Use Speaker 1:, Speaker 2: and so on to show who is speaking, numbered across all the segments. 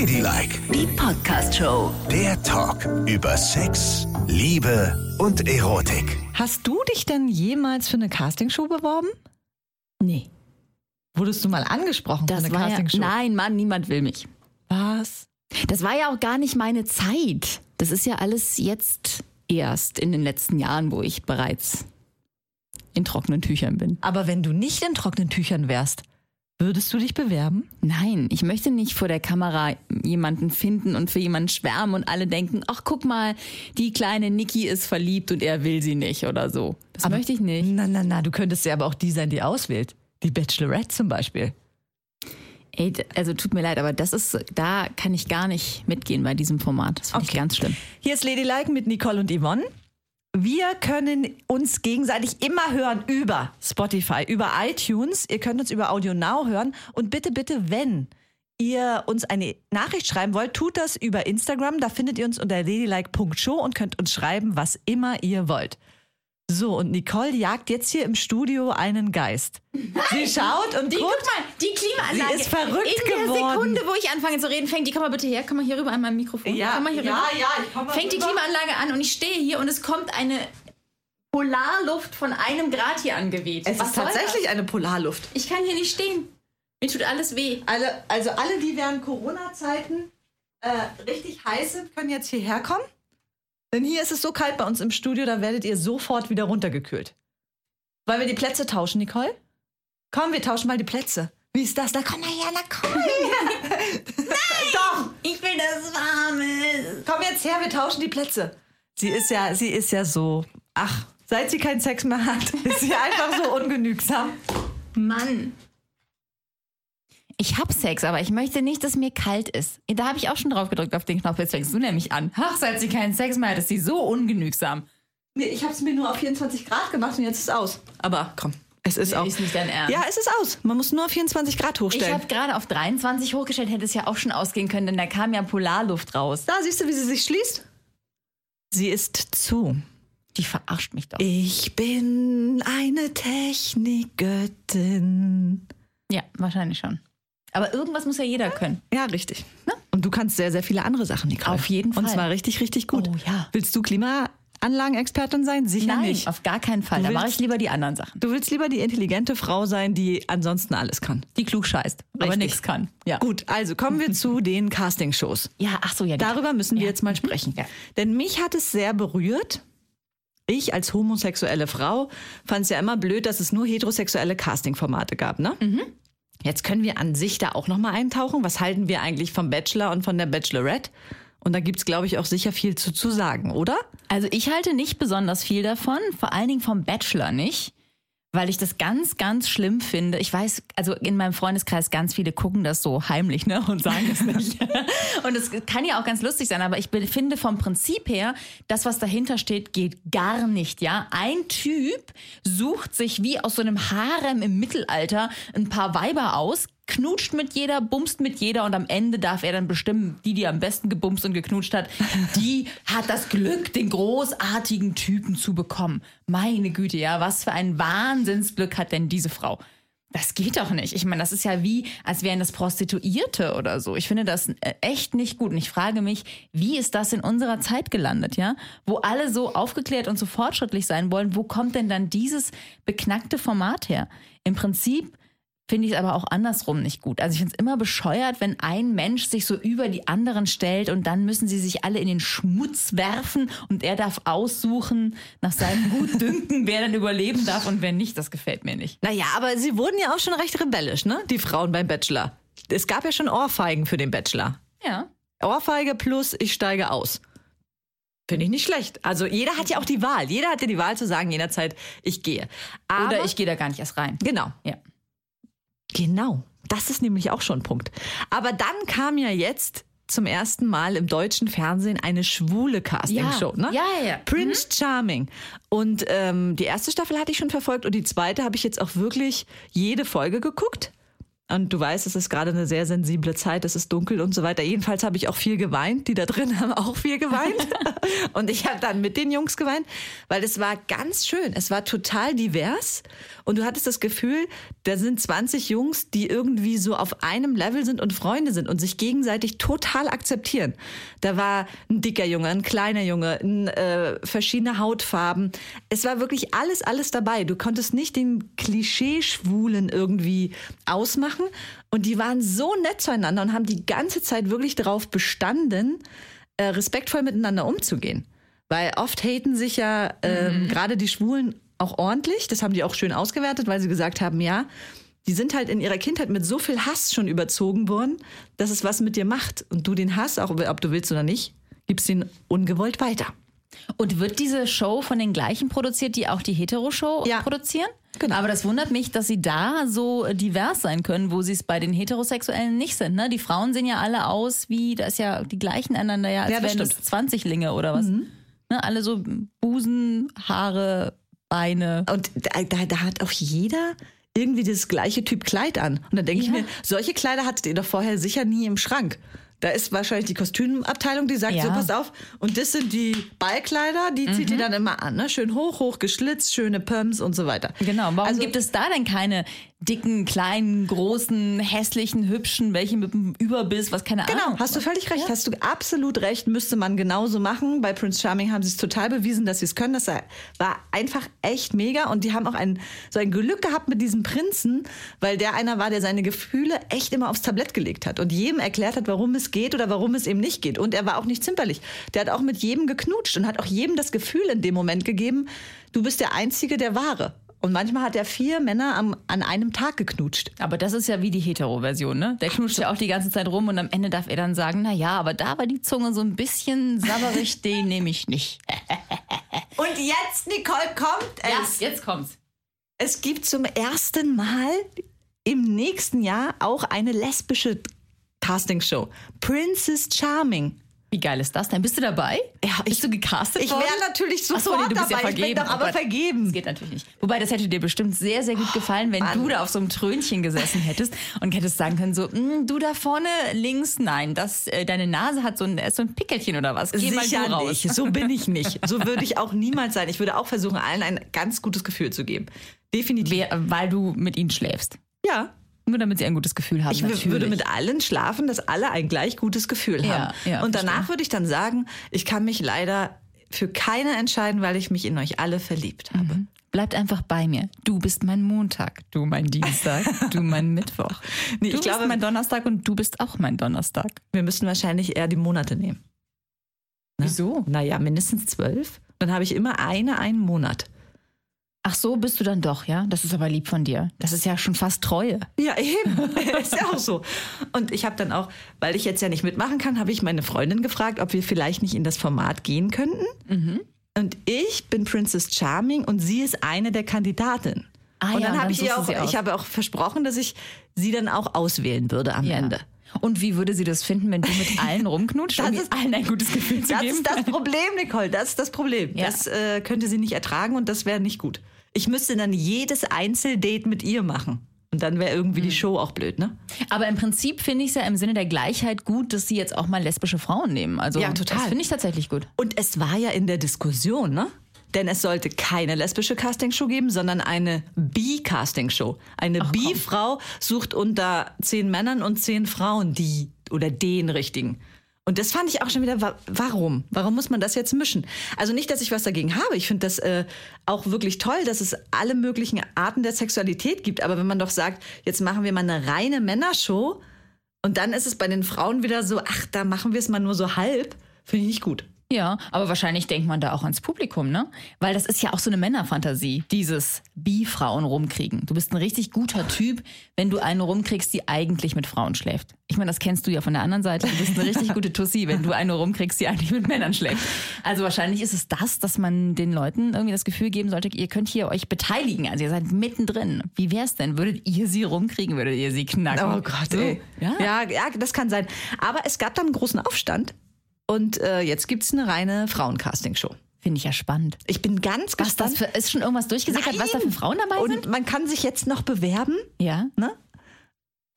Speaker 1: Ladylike,
Speaker 2: Die Podcast-Show.
Speaker 1: der Talk über Sex, Liebe und Erotik.
Speaker 3: Hast du dich denn jemals für eine Castingshow beworben?
Speaker 4: Nee.
Speaker 3: Wurdest du mal angesprochen
Speaker 4: Das
Speaker 3: für eine
Speaker 4: war ja,
Speaker 3: Castingshow?
Speaker 4: nein, Mann, niemand will mich.
Speaker 3: Was?
Speaker 4: Das war ja auch gar nicht meine Zeit. Das ist ja alles jetzt erst in den letzten Jahren, wo ich bereits in trockenen Tüchern bin.
Speaker 3: Aber wenn du nicht in trockenen Tüchern wärst, würdest du dich bewerben?
Speaker 4: Nein, ich möchte nicht vor der Kamera jemanden finden und für jemanden schwärmen und alle denken, ach guck mal, die kleine Niki ist verliebt und er will sie nicht oder so. Das möchte ich nicht.
Speaker 3: Na, na, na, du könntest ja aber auch die sein, die auswählt. Die Bachelorette zum Beispiel.
Speaker 4: Ey, also tut mir leid, aber das ist, da kann ich gar nicht mitgehen bei diesem Format. Das finde ich
Speaker 3: Okay.
Speaker 4: ganz schlimm.
Speaker 3: Hier ist Ladylike mit Nicole und Yvonne. Wir können uns gegenseitig immer hören über Spotify, über iTunes. Ihr könnt uns über Audio Now hören. Und bitte, bitte, wenn ihr uns eine Nachricht schreiben wollt, tut das über Instagram. Da findet ihr uns unter ladylike.show und könnt uns schreiben, was immer ihr wollt. So, und Nicole jagt jetzt hier im Studio einen Geist. Sie schaut und
Speaker 4: Die,
Speaker 3: guckt.
Speaker 4: guck mal, die Klimaanlage.
Speaker 3: Sie ist verrückt
Speaker 4: In der
Speaker 3: geworden.
Speaker 4: Sekunde, wo ich anfange zu reden, fängt die, komm mal bitte her, komm mal hier rüber an mein Mikrofon.
Speaker 3: Ja,
Speaker 4: komm mal hier
Speaker 3: ja,
Speaker 4: rüber.
Speaker 3: ja, ich komm mal
Speaker 4: Fängt die
Speaker 3: rüber.
Speaker 4: Klimaanlage an und ich stehe hier und es kommt eine Polarluft von einem Grad hier angeweht.
Speaker 3: Es
Speaker 4: Was
Speaker 3: ist
Speaker 4: soll
Speaker 3: tatsächlich eine Polarluft.
Speaker 4: Ich kann hier nicht stehen. Mir tut alles weh.
Speaker 3: Also, also alle, die während Corona-Zeiten äh, richtig heiß sind, können jetzt hierher kommen. Denn hier ist es so kalt bei uns im Studio, da werdet ihr sofort wieder runtergekühlt. Wollen wir die Plätze tauschen, Nicole? Komm, wir tauschen mal die Plätze. Wie ist das? Da komm mal her, na komm mal her. Doch,
Speaker 4: Ich will, dass es warm ist.
Speaker 3: komm jetzt her, wir tauschen die Plätze. Sie ist ja, sie ist ja so, ach, seit sie keinen Sex mehr hat, ist sie einfach so ungenügsam.
Speaker 4: Mann. Ich hab Sex, aber ich möchte nicht, dass mir kalt ist. Da habe ich auch schon drauf gedrückt auf den Knopf. Jetzt fängst du nämlich an. Ach, seit sie keinen Sex mehr hat, ist sie so ungenügsam.
Speaker 3: Nee, ich habe es mir nur auf 24 Grad gemacht und jetzt ist es aus. Aber komm, es ist
Speaker 4: Nee,
Speaker 3: auch.
Speaker 4: ist nicht dein Ernst.
Speaker 3: Ja, es ist aus. Man muss nur auf 24 Grad
Speaker 4: Ich
Speaker 3: hochstellen.
Speaker 4: habe gerade auf 23 hochgestellt, hätte es ja auch schon ausgehen können, denn da kam ja Polarluft raus.
Speaker 3: da siehst du, wie sie sich schließt. Sie ist zu.
Speaker 4: Die verarscht mich doch.
Speaker 3: Ich bin eine Technikgöttin.
Speaker 4: Ja, wahrscheinlich schon. Aber irgendwas muss ja jeder können.
Speaker 3: Ja, richtig. Und du kannst sehr, sehr viele andere Sachen, Nicole.
Speaker 4: Auf jeden
Speaker 3: Und
Speaker 4: Fall.
Speaker 3: zwar richtig, richtig gut.
Speaker 4: Oh, ja.
Speaker 3: Willst du Klimaanlagenexpertin sein? Sicher
Speaker 4: Nein,
Speaker 3: nicht.
Speaker 4: auf gar keinen Fall.
Speaker 3: Du
Speaker 4: Da mache ich lieber die anderen Sachen.
Speaker 3: Du willst lieber die intelligente Frau sein, die ansonsten alles kann.
Speaker 4: Die klug scheißt, aber
Speaker 3: Richtig.
Speaker 4: nichts kann. Ja.
Speaker 3: Gut, also kommen wir zu den Castingshows.
Speaker 4: Ja, ach so, ja.
Speaker 3: Darüber müssen wir
Speaker 4: Ja.
Speaker 3: jetzt mal sprechen.
Speaker 4: Ja.
Speaker 3: Denn mich hat es sehr berührt. Ich als homosexuelle Frau fand es ja immer blöd, dass es nur heterosexuelle Castingformate gab, ne?
Speaker 4: Mhm.
Speaker 3: Jetzt können wir an sich da auch noch mal eintauchen. Was halten wir eigentlich vom Bachelor und von der Bachelorette? Und da gibt's, glaube ich, auch sicher viel zu, zu sagen, oder?
Speaker 4: Also ich halte nicht besonders viel davon, vor allen Dingen vom Bachelor nicht, weil ich das ganz, ganz schlimm finde. Ich weiß, also in meinem Freundeskreis ganz viele gucken das so heimlich ne, und sagen es nicht. und es kann ja auch ganz lustig sein, aber ich finde vom Prinzip her, das, was dahinter steht, geht gar nicht. Ja, Ein Typ sucht sich wie aus so einem Harem im Mittelalter ein paar Weiber aus, knutscht mit jeder, bumst mit jeder und am Ende darf er dann bestimmen, die, die am besten gebumst und geknutscht hat, die hat das Glück, den großartigen Typen zu bekommen. Meine Güte, ja, was für ein Wahnsinnsglück hat denn diese Frau? Das geht doch nicht. Ich meine, das ist ja wie, als wären das Prostituierte oder so. Ich finde das äh, echt nicht gut. Und ich frage mich, wie ist das in unserer Zeit gelandet, ja? Wo alle so aufgeklärt und so fortschrittlich sein wollen, wo kommt denn dann dieses beknackte Format her? Im Prinzip finde ich es aber auch andersrum nicht gut. Also ich finde es immer bescheuert, wenn ein Mensch sich so über die anderen stellt und dann müssen sie sich alle in den Schmutz werfen und er darf aussuchen nach seinem Gutdünken, wer dann überleben darf und wer nicht. Das gefällt mir nicht.
Speaker 3: Naja, aber sie wurden ja auch schon recht rebellisch, ne? Die Frauen beim Bachelor. Es gab ja schon Ohrfeigen für den Bachelor.
Speaker 4: Ja.
Speaker 3: Ohrfeige plus ich steige aus. Finde ich nicht schlecht. Also jeder hat ja auch die Wahl. Jeder hatte die Wahl zu sagen jederzeit, ich gehe. Aber,
Speaker 4: Oder ich gehe da gar nicht erst rein.
Speaker 3: Genau.
Speaker 4: Ja.
Speaker 3: Genau. Das ist nämlich auch schon ein Punkt. Aber dann kam ja jetzt zum ersten Mal im deutschen Fernsehen eine schwule Castingshow,
Speaker 4: Ja.
Speaker 3: ne?
Speaker 4: Ja, ja, ja.
Speaker 3: Prince Charming. Und ähm, die erste Staffel hatte ich schon verfolgt und die zweite habe ich jetzt auch wirklich jede Folge geguckt. Und du weißt, es ist gerade eine sehr sensible Zeit, es ist dunkel und so weiter. Jedenfalls habe ich auch viel geweint. Die da drin haben auch viel geweint. und ich habe dann mit den Jungs geweint, weil es war ganz schön. Es war total divers. Und du hattest das Gefühl, da sind 20 Jungs, die irgendwie so auf einem Level sind und Freunde sind und sich gegenseitig total akzeptieren. Da war ein dicker Junge, ein kleiner Junge, ein, äh, verschiedene Hautfarben. Es war wirklich alles, alles dabei. Du konntest nicht den Klischee-Schwulen irgendwie ausmachen. Und die waren so nett zueinander und haben die ganze Zeit wirklich darauf bestanden, äh, respektvoll miteinander umzugehen. Weil oft haten sich ja ähm, gerade die Schwulen auch ordentlich. Das haben die auch schön ausgewertet, weil sie gesagt haben, ja, die sind halt in ihrer Kindheit mit so viel Hass schon überzogen worden, dass es was mit dir macht. Und du den Hass, auch ob du willst oder nicht, gibst ihn ungewollt weiter.
Speaker 4: Und wird diese Show von den gleichen produziert, die auch die Hetero-Show
Speaker 3: Ja.
Speaker 4: produzieren?
Speaker 3: Genau.
Speaker 4: Aber das wundert mich, dass sie da so divers sein können, wo sie es bei den Heterosexuellen nicht sind. Ne? Die Frauen sehen ja alle aus wie, da ist ja, die gleichen einander ja, als
Speaker 3: Ja, das
Speaker 4: wären das
Speaker 3: stimmt. Mhm.
Speaker 4: 20-Linge oder was. Ne? Alle so Busen, Haare, Beine.
Speaker 3: Und da, da, da hat auch jeder irgendwie das gleiche Typ Kleid an. Und dann denke ich
Speaker 4: Ja.
Speaker 3: mir, solche Kleider hattet ihr doch vorher sicher nie im Schrank. Da ist wahrscheinlich die Kostümabteilung, die sagt
Speaker 4: Ja.
Speaker 3: so, pass auf. Und das sind die Ballkleider, die zieht ihr dann immer an. Ne? Schön hoch, hoch geschlitzt, schöne Pumps und so weiter.
Speaker 4: Genau, warum
Speaker 3: Also-
Speaker 4: gibt es da denn keine dicken, kleinen, großen, hässlichen, hübschen, welche mit einem Überbiss, was keine
Speaker 3: Genau,
Speaker 4: Ahnung.
Speaker 3: hast du völlig recht, hast du absolut recht, müsste man genauso machen. Bei Prince Charming haben sie es total bewiesen, dass sie es können. Das war einfach echt mega und die haben auch ein, so ein Glück gehabt mit diesem Prinzen, weil der einer war, der seine Gefühle echt immer aufs Tablett gelegt hat und jedem erklärt hat, warum es geht oder warum es eben nicht geht. Und er war auch nicht zimperlich. Der hat auch mit jedem geknutscht und hat auch jedem das Gefühl in dem Moment gegeben, du bist der Einzige, der wahre. Und manchmal hat er vier Männer am, an einem Tag geknutscht.
Speaker 4: Aber das ist ja wie die Hetero-Version, ne? Der knutscht ja auch die ganze Zeit rum und am Ende darf er dann sagen, na ja, aber da war die Zunge so ein bisschen sabberig, den nehme ich nicht.
Speaker 3: Und jetzt, Nicole, kommt es.
Speaker 4: jetzt kommt's.
Speaker 3: Es gibt zum ersten Mal im nächsten Jahr auch eine lesbische Castingshow. Princess Charming.
Speaker 4: Wie geil ist das denn? Bist du dabei?
Speaker 3: Ja,
Speaker 4: Bist
Speaker 3: ich-
Speaker 4: du gecastet
Speaker 3: Ich wäre natürlich
Speaker 4: Ach so,
Speaker 3: sofort
Speaker 4: nee, du bist ja
Speaker 3: dabei. Ich bin
Speaker 4: vergeben.
Speaker 3: doch aber
Speaker 4: Oh Gott.
Speaker 3: vergeben.
Speaker 4: Das geht natürlich nicht. Wobei, das hätte dir bestimmt sehr, sehr gut gefallen, wenn
Speaker 3: Mann.
Speaker 4: du da auf so einem Trönchen gesessen hättest und hättest sagen können, so, "Mm, du da vorne links, nein, das, äh, deine Nase hat so ein, ist so ein Pickelchen oder was. Geh mal
Speaker 3: Sicher
Speaker 4: du raus.
Speaker 3: nicht. So bin ich nicht. So würde ich auch niemals sein. Ich würde auch versuchen, allen ein ganz gutes Gefühl zu geben. Definitiv.
Speaker 4: Wer, weil du mit ihnen schläfst.
Speaker 3: Ja.
Speaker 4: Nur damit sie ein gutes Gefühl haben.
Speaker 3: Ich
Speaker 4: natürlich.
Speaker 3: würde mit allen schlafen, dass alle ein gleich gutes Gefühl
Speaker 4: Ja,
Speaker 3: haben.
Speaker 4: ja,
Speaker 3: Und danach
Speaker 4: verstehe.
Speaker 3: würde ich dann sagen, ich kann mich leider für keine entscheiden, weil ich mich in euch alle verliebt habe.
Speaker 4: Bleibt einfach bei mir. Du bist mein Montag, du mein Dienstag, du mein Mittwoch.
Speaker 3: Nee,
Speaker 4: du
Speaker 3: ich glaube-
Speaker 4: bist mein Donnerstag und du bist auch mein Donnerstag.
Speaker 3: Wir müssten wahrscheinlich eher die Monate nehmen.
Speaker 4: Wieso?
Speaker 3: Naja, mindestens zwölf. Dann habe ich immer eine einen Monat.
Speaker 4: Ach so, bist du dann doch, ja? Das ist aber lieb von dir. Das ist ja schon fast Treue.
Speaker 3: Ja, eben. ist ja auch so. Und ich habe dann auch, weil ich jetzt ja nicht mitmachen kann, habe ich meine Freundin gefragt, ob wir vielleicht nicht in das Format gehen könnten.
Speaker 4: Mhm.
Speaker 3: Und ich bin Princess Charming und sie ist eine der Kandidatinnen.
Speaker 4: Ah
Speaker 3: und
Speaker 4: ja,
Speaker 3: dann
Speaker 4: und
Speaker 3: habe ich ihr auch, ich habe auch versprochen, dass ich sie dann auch auswählen würde am Ende.
Speaker 4: Und wie würde sie das finden, wenn du mit allen rumknutscht, um
Speaker 3: Das ist-
Speaker 4: allen ein gutes Gefühl zu
Speaker 3: Das
Speaker 4: geben?
Speaker 3: ist das Problem, Nicole. Das ist das Problem.
Speaker 4: Ja.
Speaker 3: Das äh, könnte sie nicht ertragen und das wäre nicht gut. Ich müsste dann jedes Einzeldate mit ihr machen. Und dann wäre irgendwie
Speaker 4: Mhm.
Speaker 3: die Show auch blöd, ne?
Speaker 4: Aber im Prinzip finde ich es ja im Sinne der Gleichheit gut, dass sie jetzt auch mal lesbische Frauen nehmen. Also
Speaker 3: Ja, total.
Speaker 4: das finde ich tatsächlich gut.
Speaker 3: Und es war ja in der Diskussion, ne? Denn es sollte keine lesbische Castingshow geben, sondern eine Bi-Castingshow. Eine Bi-Frau sucht unter zehn Männern und zehn Frauen die oder den richtigen. Und das fand ich auch schon wieder, wa- warum? Warum muss man das jetzt mischen? Also nicht, dass ich was dagegen habe. Ich finde das äh, auch wirklich toll, dass es alle möglichen Arten der Sexualität gibt. Aber wenn man doch sagt, jetzt machen wir mal eine reine Männershow und dann ist es bei den Frauen wieder so, ach, da machen wir es mal nur so halb, finde ich nicht gut.
Speaker 4: Ja, aber wahrscheinlich denkt man da auch ans Publikum, ne? Weil das ist ja auch so eine Männerfantasie, dieses Bi-Frauen rumkriegen. Du bist ein richtig guter Typ, wenn du eine rumkriegst, die eigentlich mit Frauen schläft. Ich meine, das kennst du ja von der anderen Seite. Du bist eine richtig gute Tussi, wenn du eine rumkriegst, die eigentlich mit Männern schläft. Also wahrscheinlich ist es das, dass man den Leuten irgendwie das Gefühl geben sollte, ihr könnt hier euch beteiligen. Also ihr seid mittendrin. Wie wär's denn? Würdet ihr sie rumkriegen? Würdet ihr sie knacken?
Speaker 3: Oh Gott,
Speaker 4: So.
Speaker 3: ey.
Speaker 4: Ja?
Speaker 3: Ja, ja, das kann sein. Aber es gab dann einen großen Aufstand und äh, jetzt gibt's eine reine Frauencasting-Show.
Speaker 4: Finde ich ja spannend.
Speaker 3: Ich bin ganz
Speaker 4: Was das
Speaker 3: gespannt.
Speaker 4: für, ist schon irgendwas durchgesickert, was da für Frauen dabei
Speaker 3: und
Speaker 4: sind?
Speaker 3: man kann sich jetzt noch bewerben.
Speaker 4: Ja.
Speaker 3: Ne?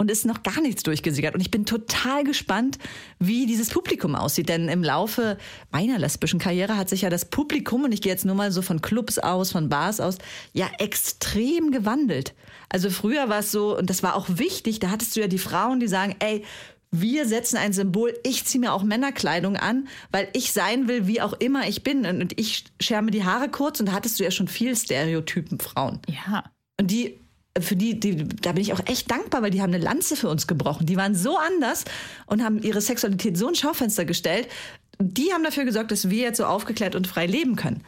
Speaker 3: und ist noch gar nichts durchgesickert. Und ich bin total gespannt, wie dieses Publikum aussieht. Denn im Laufe meiner lesbischen Karriere hat sich ja das Publikum, und ich gehe jetzt nur mal so von Clubs aus, von Bars aus, ja extrem gewandelt. Also früher war es so, und das war auch wichtig, da hattest du ja die Frauen, die sagen, ey, wir setzen ein Symbol, ich ziehe mir auch Männerkleidung an, weil ich sein will, wie auch immer ich bin. Und ich schärme die Haare kurz und da hattest du ja schon viel Stereotypen Frauen.
Speaker 4: Ja.
Speaker 3: Und die, für die, die, da bin ich auch echt dankbar, weil die haben eine Lanze für uns gebrochen. Die waren so anders und haben ihre Sexualität so ins Schaufenster gestellt. Die haben dafür gesorgt, dass wir jetzt so aufgeklärt und frei leben können.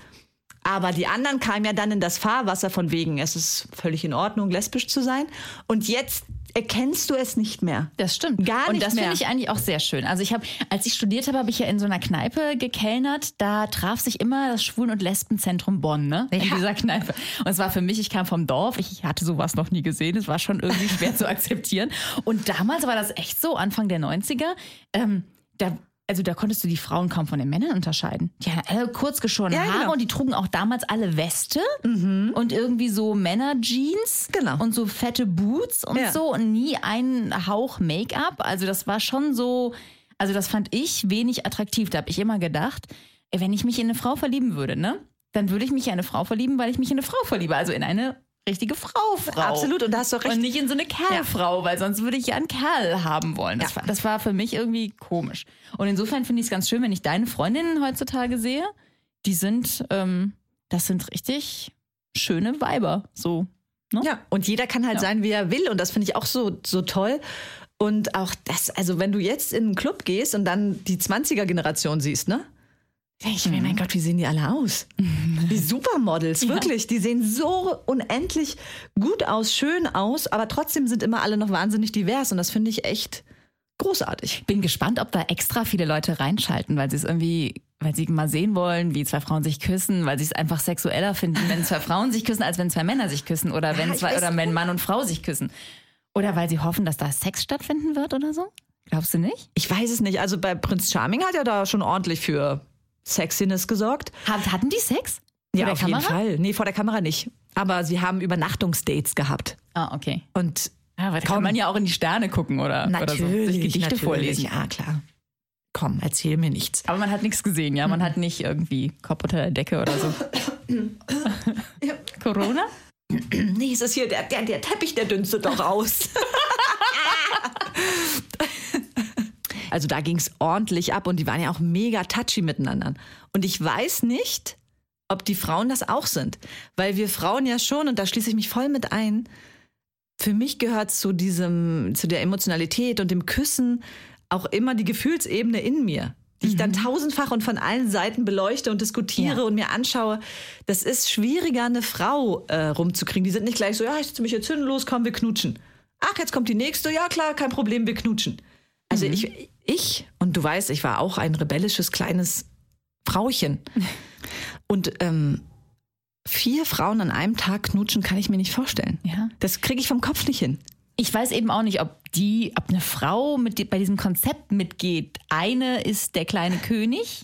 Speaker 3: Aber die anderen kamen ja dann in das Fahrwasser von wegen, es ist völlig in Ordnung, lesbisch zu sein. Und jetzt erkennst du es nicht mehr.
Speaker 4: Das stimmt.
Speaker 3: Gar
Speaker 4: Und
Speaker 3: nicht
Speaker 4: das
Speaker 3: mehr.
Speaker 4: finde ich eigentlich auch sehr schön. Also ich habe, als ich studiert habe, habe ich ja in so einer Kneipe gekellnert. Da traf sich immer das Schwulen- und Lesbenzentrum Bonn, ne? In
Speaker 3: Ja.
Speaker 4: dieser Kneipe. Und es war für mich, ich kam vom Dorf, ich hatte sowas noch nie gesehen. Es war schon irgendwie schwer zu akzeptieren. Und damals war das echt so, Anfang der 90er. Ähm, da also da konntest du die Frauen kaum von den Männern unterscheiden. Die hatten alle kurz geschorene
Speaker 3: Ja,
Speaker 4: Haare
Speaker 3: genau.
Speaker 4: und die trugen auch damals alle Weste und irgendwie so Männerjeans
Speaker 3: Genau.
Speaker 4: und so fette Boots und
Speaker 3: Ja.
Speaker 4: so und nie einen Hauch Make-up. Also das war schon so, also das fand ich wenig attraktiv. Da habe ich immer gedacht, ey, wenn ich mich in eine Frau verlieben würde, ne, dann würde ich mich in eine Frau verlieben, weil ich mich in eine Frau verliebe. Also in eine richtige Frau, Frau.
Speaker 3: Absolut, und da hast du recht.
Speaker 4: Und nicht in so eine Kerlfrau, weil sonst würde ich ja einen Kerl haben wollen. Das,
Speaker 3: Ja.
Speaker 4: war, das war für mich irgendwie komisch. Und insofern finde ich es ganz schön, wenn ich deine Freundinnen heutzutage sehe. Die sind, ähm, das sind richtig schöne Weiber. So. Ne?
Speaker 3: Ja, und jeder kann halt
Speaker 4: Ja.
Speaker 3: sein, wie er will. Und das finde ich auch so, so toll. Und auch das, also wenn du jetzt in einen Club gehst und dann die 20er-Generation siehst, ne? Denke ich mir, mein Gott, wie sehen die alle aus? Wie Supermodels, wirklich. Die sehen so unendlich gut aus, schön aus, aber trotzdem sind immer alle noch wahnsinnig divers. Und das finde ich echt großartig.
Speaker 4: Bin gespannt, ob da extra viele Leute reinschalten, weil sie es irgendwie, weil sie mal sehen wollen, wie zwei Frauen sich küssen, weil sie es einfach sexueller finden, wenn zwei Frauen sich küssen, als wenn zwei Männer sich küssen oder wenn
Speaker 3: Ja,
Speaker 4: zwei oder wenn Mann und Frau sich küssen. Oder weil sie hoffen, dass da Sex stattfinden wird oder so? Glaubst du nicht?
Speaker 3: Ich weiß es nicht. Also bei Prinz Charming hat ja da schon ordentlich für Sexiness gesorgt.
Speaker 4: Hat, hatten die Sex?
Speaker 3: Ja, auf
Speaker 4: Kamera?
Speaker 3: jeden Fall. Nee, vor der Kamera nicht. Aber sie haben Übernachtungsdates gehabt.
Speaker 4: Ah, okay.
Speaker 3: Und
Speaker 4: Ja,
Speaker 3: Komm.
Speaker 4: kann man ja auch in die Sterne gucken oder, oder so. Sich Gedichte
Speaker 3: natürlich.
Speaker 4: vorlesen.
Speaker 3: Ja, klar. Komm, erzähl mir nichts.
Speaker 4: Aber man hat nichts gesehen, ja. Man hat nicht irgendwie Kopf unter der Decke oder so. Corona?
Speaker 3: Nee, es ist hier, der, der, der Teppich, der dünstet doch raus. also da ging es ordentlich ab und die waren ja auch mega touchy miteinander. Und ich weiß nicht, ob die Frauen das auch sind. Weil wir Frauen ja schon, und da schließe ich mich voll mit ein, für mich gehört zu diesem, zu der Emotionalität und dem Küssen auch immer die Gefühlsebene in mir, die ich dann tausendfach und von allen Seiten beleuchte und diskutiere
Speaker 4: Ja.
Speaker 3: und mir anschaue. Das ist schwieriger, eine Frau äh, rumzukriegen. Die sind nicht gleich so, ja, ich setze mich jetzt hin, los, komm, wir knutschen. Ach, jetzt kommt die nächste, ja klar, kein Problem, wir knutschen. Also ich, ich, und du weißt, ich war auch ein rebellisches kleines Frauchen. Und ähm, vier Frauen an einem Tag knutschen kann ich mir nicht vorstellen.
Speaker 4: Ja.
Speaker 3: Das kriege ich vom Kopf nicht hin.
Speaker 4: Ich weiß eben auch nicht, ob die, ob eine Frau mit, bei diesem Konzept mitgeht. Eine ist der kleine König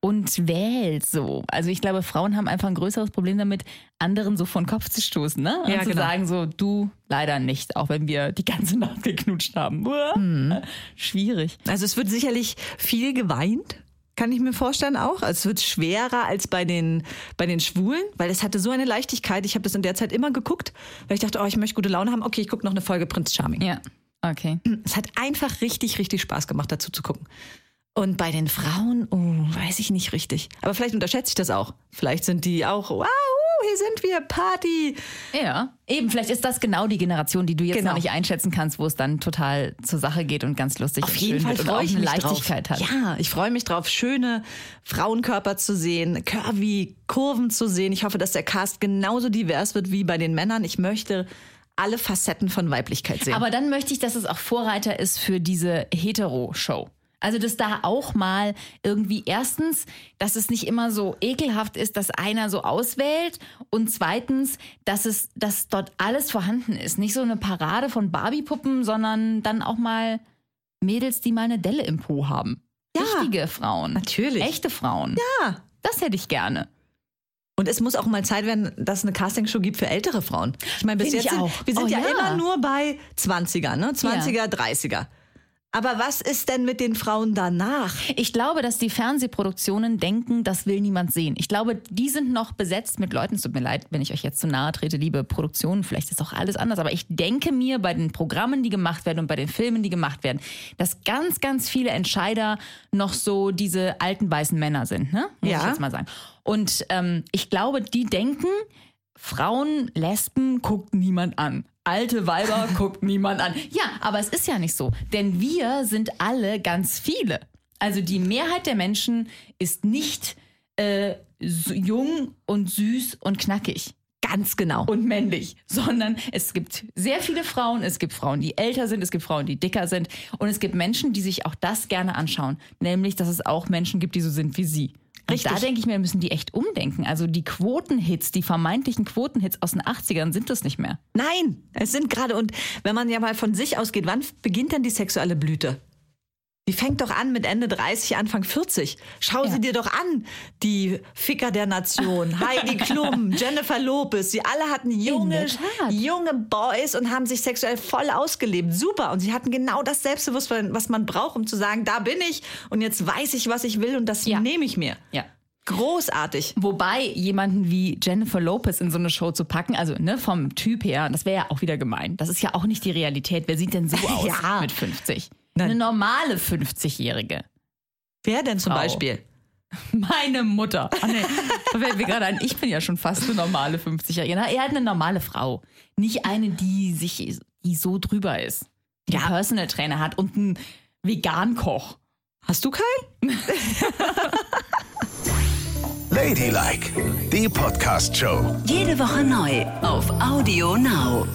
Speaker 4: und wählt so. Also ich glaube, Frauen haben einfach ein größeres Problem damit, anderen so vor den Kopf zu stoßen, ne? Und
Speaker 3: Ja,
Speaker 4: zu
Speaker 3: genau.
Speaker 4: sagen so, du leider nicht, auch wenn wir die ganze Nacht geknutscht haben.
Speaker 3: Mhm.
Speaker 4: Schwierig.
Speaker 3: Also es wird sicherlich viel geweint, kann ich mir vorstellen auch. Also es wird schwerer als bei den, bei den Schwulen, weil es hatte so eine Leichtigkeit. Ich habe das in der Zeit immer geguckt, weil ich dachte, oh, ich möchte gute Laune haben. Okay, ich gucke noch eine Folge Prinz Charming.
Speaker 4: Ja, okay.
Speaker 3: Es hat einfach richtig, richtig Spaß gemacht, dazu zu gucken. Und bei den Frauen, oh, weiß ich nicht richtig. Aber vielleicht unterschätze ich das auch. Vielleicht sind die auch, wow, hier sind wir, Party.
Speaker 4: Ja, eben, vielleicht ist das genau die Generation, die du jetzt
Speaker 3: Genau.
Speaker 4: noch nicht einschätzen kannst, wo es dann total zur Sache geht und ganz lustig
Speaker 3: Auf
Speaker 4: und
Speaker 3: jeden
Speaker 4: schön
Speaker 3: Fall
Speaker 4: wird und auch eine Leichtigkeit
Speaker 3: drauf.
Speaker 4: hat.
Speaker 3: Ja, ich freue mich drauf, schöne Frauenkörper zu sehen, curvy Kurven zu sehen. Ich hoffe, dass der Cast genauso divers wird wie bei den Männern. Ich möchte alle Facetten von Weiblichkeit sehen.
Speaker 4: Aber dann möchte ich, dass es auch Vorreiter ist für diese Hetero-Show. Also, dass da auch mal irgendwie erstens, dass es nicht immer so ekelhaft ist, dass einer so auswählt und zweitens, dass es, dass dort alles vorhanden ist. Nicht so eine Parade von Barbie-Puppen, sondern dann auch mal Mädels, die mal eine Delle im Po haben.
Speaker 3: Ja,
Speaker 4: Richtige Frauen.
Speaker 3: natürlich.
Speaker 4: Echte Frauen.
Speaker 3: Ja.
Speaker 4: Das hätte ich gerne.
Speaker 3: Und es muss auch mal Zeit werden, dass es eine Castingshow gibt für ältere Frauen. Ich meine, bis
Speaker 4: Find
Speaker 3: jetzt sind, wir sind
Speaker 4: Oh
Speaker 3: ja,
Speaker 4: ja.
Speaker 3: immer nur bei 20er, ne? 20er, 30er. Aber was ist denn mit den Frauen danach?
Speaker 4: Ich glaube, dass die Fernsehproduktionen denken, das will niemand sehen. Ich glaube, die sind noch besetzt mit Leuten. Es tut mir leid, wenn ich euch jetzt zu nahe trete, liebe Produktionen. Vielleicht ist auch alles anders. Aber ich denke mir bei den Programmen, die gemacht werden und bei den Filmen, die gemacht werden, dass ganz, ganz viele Entscheider noch so diese alten weißen Männer sind. Ne? Muss
Speaker 3: Ja.
Speaker 4: ich jetzt mal sagen. Und ähm, ich glaube, die denken, Frauen, Lesben guckt niemand an. Alte Weiber guckt niemand an. Ja, aber es ist ja nicht so. Denn wir sind alle ganz viele. Also die Mehrheit der Menschen ist nicht äh, jung und süß und knackig
Speaker 3: Ganz genau.
Speaker 4: und männlich, sondern es gibt sehr viele Frauen. Es gibt Frauen, die älter sind, es gibt Frauen, die dicker sind. Und es gibt Menschen, die sich auch das gerne anschauen. Nämlich, dass es auch Menschen gibt, die so sind wie sie. Und
Speaker 3: Richtig.
Speaker 4: da denke ich mir, müssen die echt umdenken. Also die Quotenhits, die vermeintlichen Quotenhits aus den 80ern sind das nicht mehr.
Speaker 3: Nein, es sind gerade, und wenn man ja mal von sich ausgeht, wann beginnt denn die sexuelle Blüte? Die fängt doch an mit Ende 30, Anfang 40. Schau sie dir doch an. Die Ficker der Nation, Heidi Klum, Jennifer Lopez, sie alle hatten junge, junge Boys und haben sich sexuell voll ausgelebt. Super. Und sie hatten genau das Selbstbewusstsein, was man braucht, um zu sagen, da bin ich und jetzt weiß ich, was ich will und das
Speaker 4: Ja.
Speaker 3: nehme ich mir.
Speaker 4: Ja.
Speaker 3: Großartig.
Speaker 4: Wobei jemanden wie Jennifer Lopez in so eine Show zu packen, also ne, vom Typ her, das wäre ja auch wieder gemein. Das ist ja auch nicht die Realität. Wer sieht denn so aus
Speaker 3: Ja.
Speaker 4: mit 50?
Speaker 3: Nein.
Speaker 4: Eine normale 50-Jährige.
Speaker 3: Wer denn zum
Speaker 4: Frau.
Speaker 3: Beispiel?
Speaker 4: Meine Mutter. Ach nee, da fällt mir gerade ein, ich bin ja schon fast eine normale 50-Jährige. Na, Er hat eine normale Frau. Nicht eine, die sich die so drüber ist. Die einen Personal Trainer hat und einen Vegan-Koch.
Speaker 3: Hast du keinen?
Speaker 1: Ladylike, die Podcast-Show.
Speaker 2: Jede Woche neu auf Audio Now.